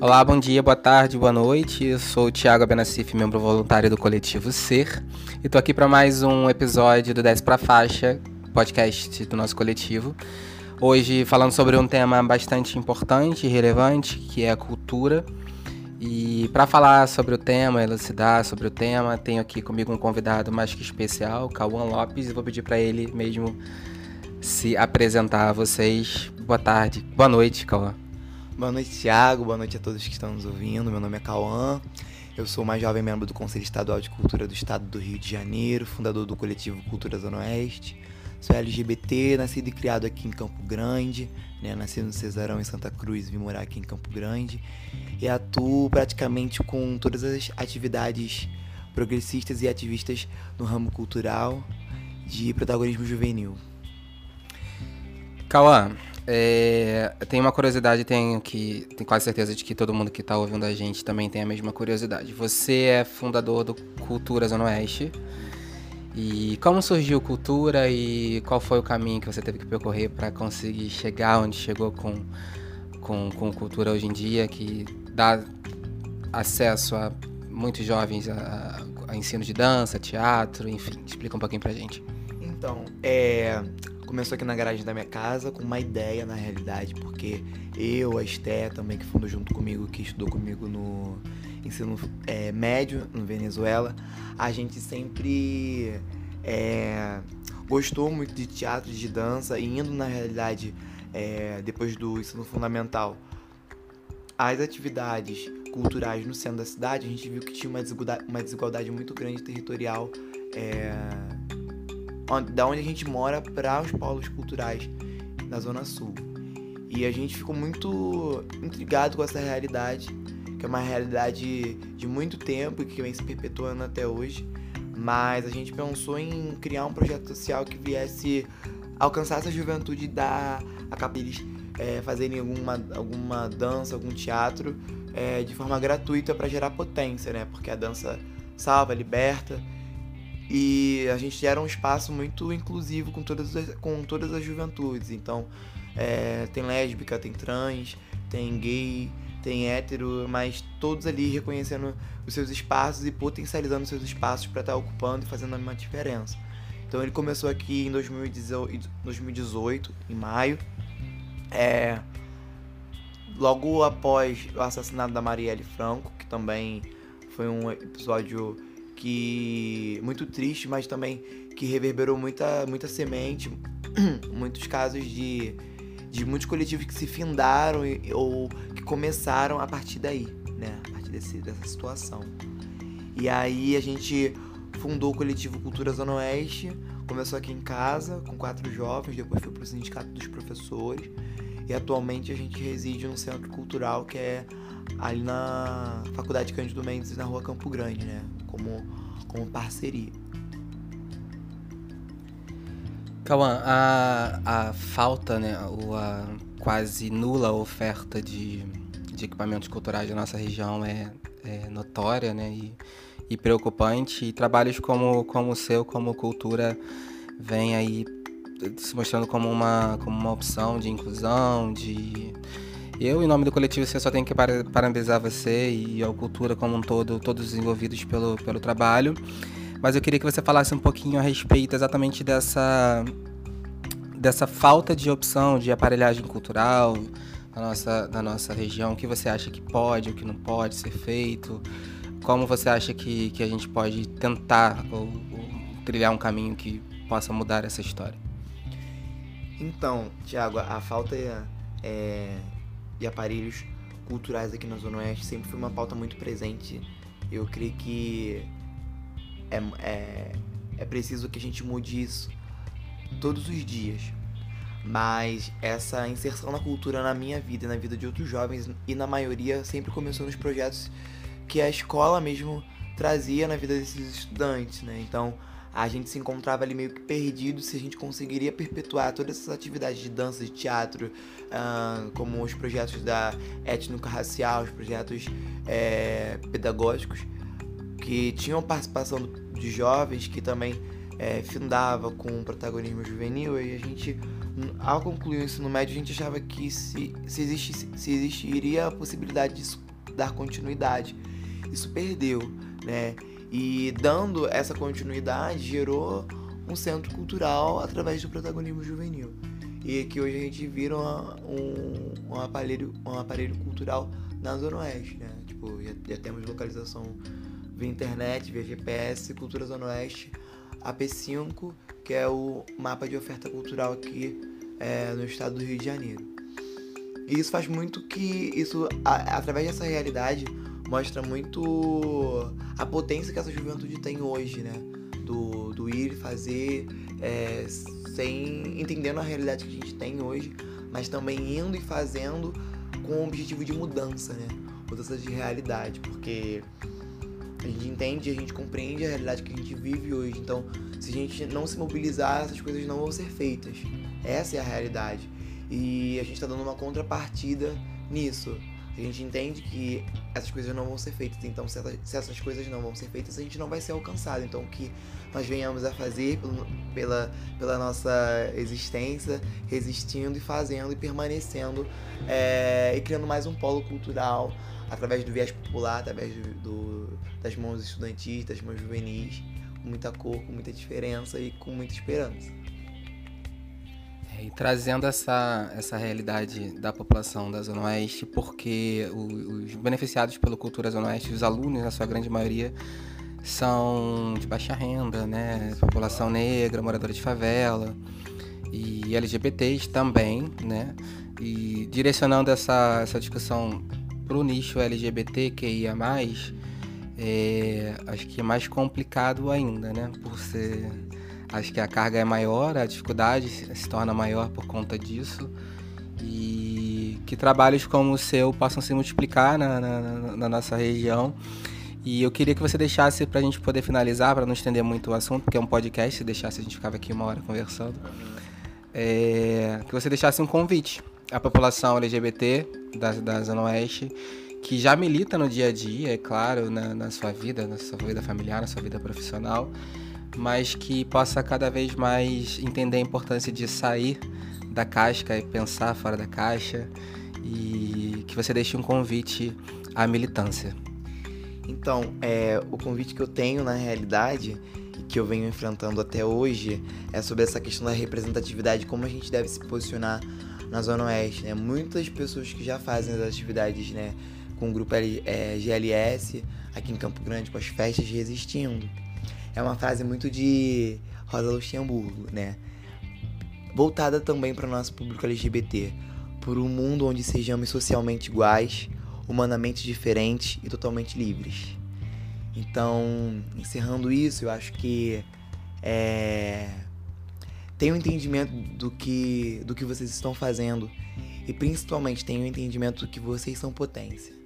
Olá, bom dia, boa tarde, boa noite. Eu sou o Thiago Abenassif, membro voluntário do coletivo Ser, e tô aqui para mais um episódio do 10 para Faixa, podcast do nosso coletivo. Hoje falando sobre um tema bastante importante e relevante, que é a cultura. E para falar sobre o tema, elucidar sobre o tema, tenho aqui comigo um convidado mais que especial, Cauã Lopes, e vou pedir para ele mesmo se apresentar a vocês. Boa tarde, boa noite, Cauã. Boa noite, Thiago. Boa noite a todos que estão nos ouvindo. Meu nome é Cauã. Eu sou mais jovem membro do Conselho Estadual de Cultura do Estado do Rio de Janeiro, fundador do coletivo Cultura Zona Oeste. Sou LGBT, nascido e criado aqui em Campo Grande, né? Nasci no Cesarão em Santa Cruz, vim morar aqui em Campo Grande. E atuo praticamente com todas as atividades progressistas e ativistas no ramo cultural de protagonismo juvenil. Cauã, é, tem uma curiosidade, tenho que tenho quase certeza de que todo mundo que está ouvindo a gente também tem a mesma curiosidade. Você é fundador do Cultura Zona Oeste. E como surgiu Cultura e qual foi o caminho que você teve que percorrer para conseguir chegar onde chegou com, com, com Cultura hoje em dia, que dá acesso a muitos jovens a, a ensino de dança, teatro, enfim. Explica um pouquinho pra gente. Então, é, começou aqui na garagem da minha casa com uma ideia na realidade, porque eu, a Esté também, que fundou junto comigo, que estudou comigo no ensino é, médio no Venezuela, a gente sempre é, gostou muito de teatro, de dança, e indo na realidade, é, depois do ensino fundamental, as atividades culturais no centro da cidade, a gente viu que tinha uma desigualdade, uma desigualdade muito grande territorial. É, da onde a gente mora para os polos culturais da Zona Sul. E a gente ficou muito intrigado com essa realidade, que é uma realidade de muito tempo e que vem se perpetuando até hoje. Mas a gente pensou em criar um projeto social que viesse alcançar essa juventude e dar a capelis é, fazerem alguma, alguma dança, algum teatro é, de forma gratuita para gerar potência, né? Porque a dança salva, liberta e a gente era um espaço muito inclusivo com todas as, com todas as juventudes. Então, é, tem lésbica, tem trans, tem gay, tem hétero, mas todos ali reconhecendo os seus espaços e potencializando os seus espaços para estar tá ocupando e fazendo uma diferença. Então ele começou aqui em 2018, em maio. É, logo após o assassinato da Marielle Franco, que também foi um episódio que muito triste, mas também que reverberou muita, muita semente, muitos casos de, de muitos coletivos que se findaram ou começaram a partir daí, né? A partir desse, dessa situação. E aí a gente fundou o coletivo Cultura Zona Oeste, começou aqui em casa com quatro jovens, depois foi para o Sindicato dos Professores e atualmente a gente reside no Centro Cultural que é ali na Faculdade Cândido Mendes, na rua Campo Grande, né? Como, como parceria. Cauã, a, a falta, né, ou a quase nula oferta de, de equipamentos culturais da nossa região é, é notória, né, e, e preocupante. E trabalhos como, como o seu, como Cultura, vem aí se mostrando como uma, como uma opção de inclusão, de eu, em nome do coletivo, você só tenho que parabenizar você e a cultura como um todo, todos os envolvidos pelo, pelo trabalho. Mas eu queria que você falasse um pouquinho a respeito exatamente dessa, dessa falta de opção de aparelhagem cultural na nossa, na nossa região. O que você acha que pode, o que não pode ser feito? Como você acha que, que a gente pode tentar ou, ou trilhar um caminho que possa mudar essa história? Então, Tiago, a falta é, é e aparelhos culturais aqui na Zona Oeste sempre foi uma pauta muito presente. Eu creio que é, é, é preciso que a gente mude isso todos os dias. Mas essa inserção na cultura na minha vida e na vida de outros jovens, e na maioria, sempre começou nos projetos que a escola mesmo trazia na vida desses estudantes, né? Então, a gente se encontrava ali meio que perdido se a gente conseguiria perpetuar todas essas atividades de dança, de teatro, uh, como os projetos da étnico-racial, os projetos é, pedagógicos, que tinham participação de jovens que também é, findava com o protagonismo juvenil e a gente, ao concluir o ensino médio, a gente achava que se, se, existisse, se existiria a possibilidade de dar continuidade. Isso perdeu, né? E dando essa continuidade, gerou um centro cultural através do protagonismo juvenil. E que hoje a gente vira uma, um, um, aparelho, um aparelho cultural na Zona Oeste, né? Tipo, já, já temos localização via internet, via GPS, Cultura Zona Oeste, AP5, que é o mapa de oferta cultural aqui é, no estado do Rio de Janeiro. E isso faz muito que isso, a, através dessa realidade, mostra muito a potência que essa juventude tem hoje, né? Do, do ir fazer é, sem entendendo a realidade que a gente tem hoje, mas também indo e fazendo com o objetivo de mudança, né? Mudança de realidade, porque a gente entende, a gente compreende a realidade que a gente vive hoje. Então, se a gente não se mobilizar, essas coisas não vão ser feitas. Essa é a realidade. E a gente está dando uma contrapartida nisso. A gente entende que essas coisas não vão ser feitas. Então, se, essas coisas não vão ser feitas, a gente não vai ser alcançado. Então, o que nós venhamos a fazer pela, pela nossa existência, resistindo e fazendo e permanecendo é, e criando mais um polo cultural através do viés popular, através do, do, das mãos estudantis, das mãos juvenis, com muita cor, com muita diferença e com muita esperança. É, e trazendo essa, essa realidade da população da Zona Oeste, porque os beneficiados pelo Cultura Zona Oeste, os alunos, na sua grande maioria, são de baixa renda, né? População negra, moradora de favela e LGBTs também, né? E direcionando essa, essa discussão para o nicho LGBT que ia mais, é, acho que é mais complicado ainda, né? Por ser, acho que a carga é maior, a dificuldade se torna maior por conta disso e que trabalhos como o seu possam se multiplicar na, na, na nossa região. E eu queria que você deixasse para a gente poder finalizar, para não estender muito o assunto, porque é um podcast, se deixasse a gente ficava aqui uma hora conversando. É, que você deixasse um convite à população LGBT da, da Zona Oeste, que já milita no dia a dia, é claro, na, na sua vida, na sua vida familiar, na sua vida profissional, mas que possa cada vez mais entender a importância de sair da casca e pensar fora da caixa e que você deixe um convite à militância. Então, é, o convite que eu tenho na realidade que eu venho enfrentando até hoje é sobre essa questão da representatividade, como a gente deve se posicionar na Zona Oeste, né? Muitas pessoas que já fazem as atividades, né, com o grupo é, GLS aqui em Campo Grande, com as festas resistindo. É uma frase muito de Rosa Luxemburgo, né? Voltada também para o nosso público LGBT, por um mundo onde sejamos socialmente iguais, humanamente diferentes e totalmente livres. Então, encerrando isso, eu acho que é, tenha um entendimento do que, do que vocês estão fazendo e principalmente tenha um entendimento do que vocês são potência.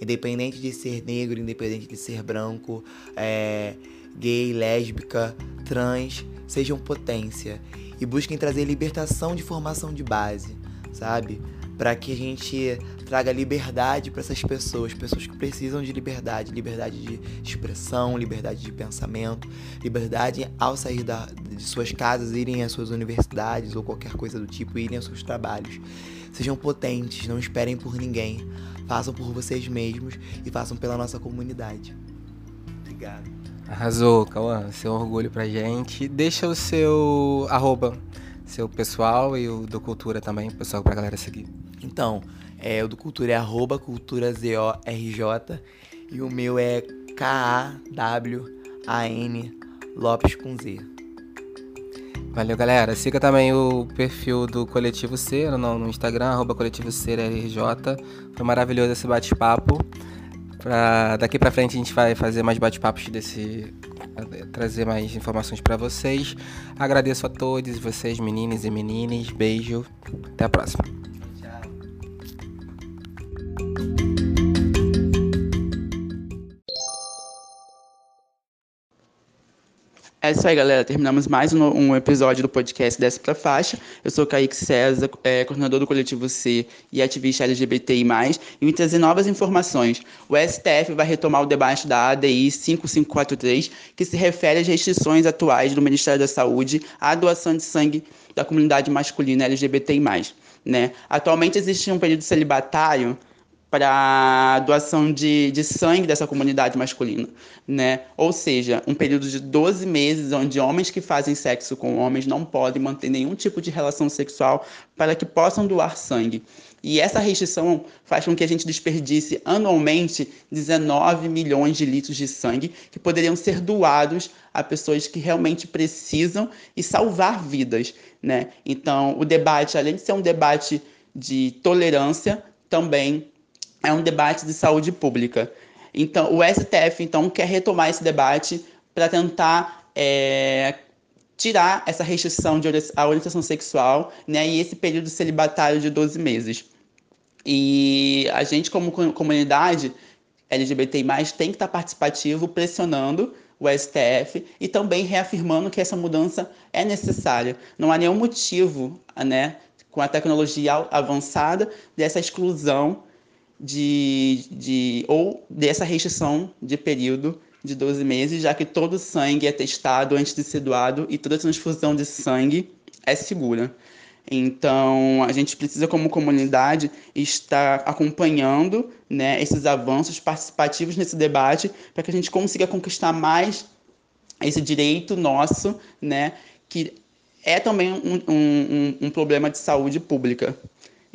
Independente de ser negro, independente de ser branco, é, gay, lésbica, trans, sejam potência e busquem trazer libertação de formação de base, sabe? Para que a gente traga liberdade para essas pessoas, pessoas que precisam de liberdade, liberdade de expressão, liberdade de pensamento, liberdade ao sair da, de suas casas, irem às suas universidades ou qualquer coisa do tipo, irem aos seus trabalhos. Sejam potentes, não esperem por ninguém, façam por vocês mesmos e façam pela nossa comunidade. Obrigado. Arrasou, Cauã, seu orgulho pra gente. Deixa o seu arroba, seu pessoal e o do Cultura também, pessoal, pra galera seguir. Então, é, o do Cultura é arroba culturazorj e o meu é K-A-W-A-N Lopes com Z. Valeu, galera. Siga também o perfil do Coletivo C no, no Instagram, arroba Coletivo RJ. Foi maravilhoso esse bate-papo. Pra, daqui pra frente a gente vai fazer mais bate-papos desse. trazer mais informações para vocês. Agradeço a todos vocês, meninas e menines. Beijo. Até a próxima. É isso aí, galera. Terminamos mais um, um episódio do podcast Desce Pra Faixa. Eu sou Kaique César, é, coordenador do Coletivo C e ativista LGBTI+, e me trazer novas informações. O STF vai retomar o debate da ADI 5543, que se refere às restrições atuais do Ministério da Saúde à doação de sangue da comunidade masculina LGBTI+. Né? Atualmente existe um período celibatário para doação de, de sangue dessa comunidade masculina, né? Ou seja, um período de 12 meses onde homens que fazem sexo com homens não podem manter nenhum tipo de relação sexual para que possam doar sangue. E essa restrição faz com que a gente desperdice anualmente 19 milhões de litros de sangue que poderiam ser doados a pessoas que realmente precisam e salvar vidas, né? Então, o debate, além de ser um debate de tolerância, também é um debate de saúde pública. Então, o STF então quer retomar esse debate para tentar é, tirar essa restrição de a orientação sexual né, e esse período celibatário de 12 meses. E a gente, como comunidade LGBTI+, tem que estar participativo, pressionando o STF e também reafirmando que essa mudança é necessária. Não há nenhum motivo, né, com a tecnologia avançada, dessa exclusão de, de ou dessa restrição de período de 12 meses, já que todo sangue é testado antes de ser doado e toda transfusão de sangue é segura. Então, a gente precisa, como comunidade, estar acompanhando né, esses avanços participativos nesse debate para que a gente consiga conquistar mais esse direito nosso, né, que é também um, um, um problema de saúde pública.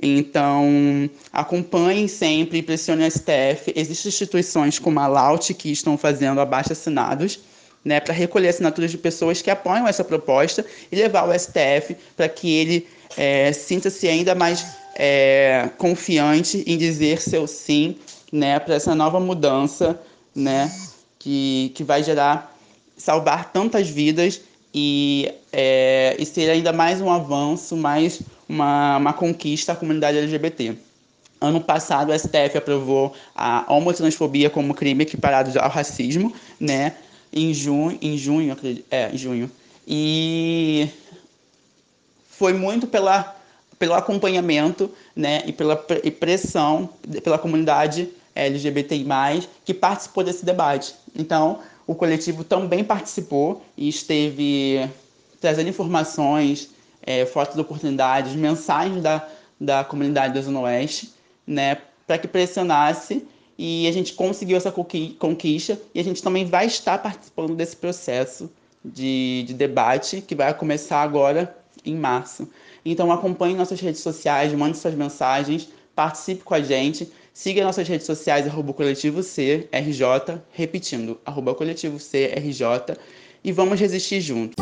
Então, acompanhem sempre, pressione o STF. Existem instituições como a LAUT que estão fazendo abaixo assinados né, para recolher assinaturas de pessoas que apoiam essa proposta e levar ao STF para que ele é, sinta-se ainda mais é, confiante em dizer seu sim né, para essa nova mudança né, que, que vai gerar, salvar tantas vidas e, é, e ser ainda mais um avanço, mais uma, uma conquista à comunidade LGBT. Ano passado, o STF aprovou a homotransfobia como crime equiparado ao racismo, né? Em junho, em junho, é, em junho. E foi muito pela, pelo acompanhamento, né? E pela e pressão pela comunidade LGBTI+, que participou desse debate. Então, o coletivo também participou e esteve trazendo informações, é, fotos de oportunidades, mensagens da, da comunidade da Zona Oeste, né, para que pressionasse e a gente conseguiu essa conquista e a gente também vai estar participando desse processo de, de debate que vai começar agora em março. Então acompanhe nossas redes sociais, mande suas mensagens, participe com a gente, siga nossas redes sociais, arroba coletivo C, repetindo, arroba coletivo C, e vamos resistir juntos.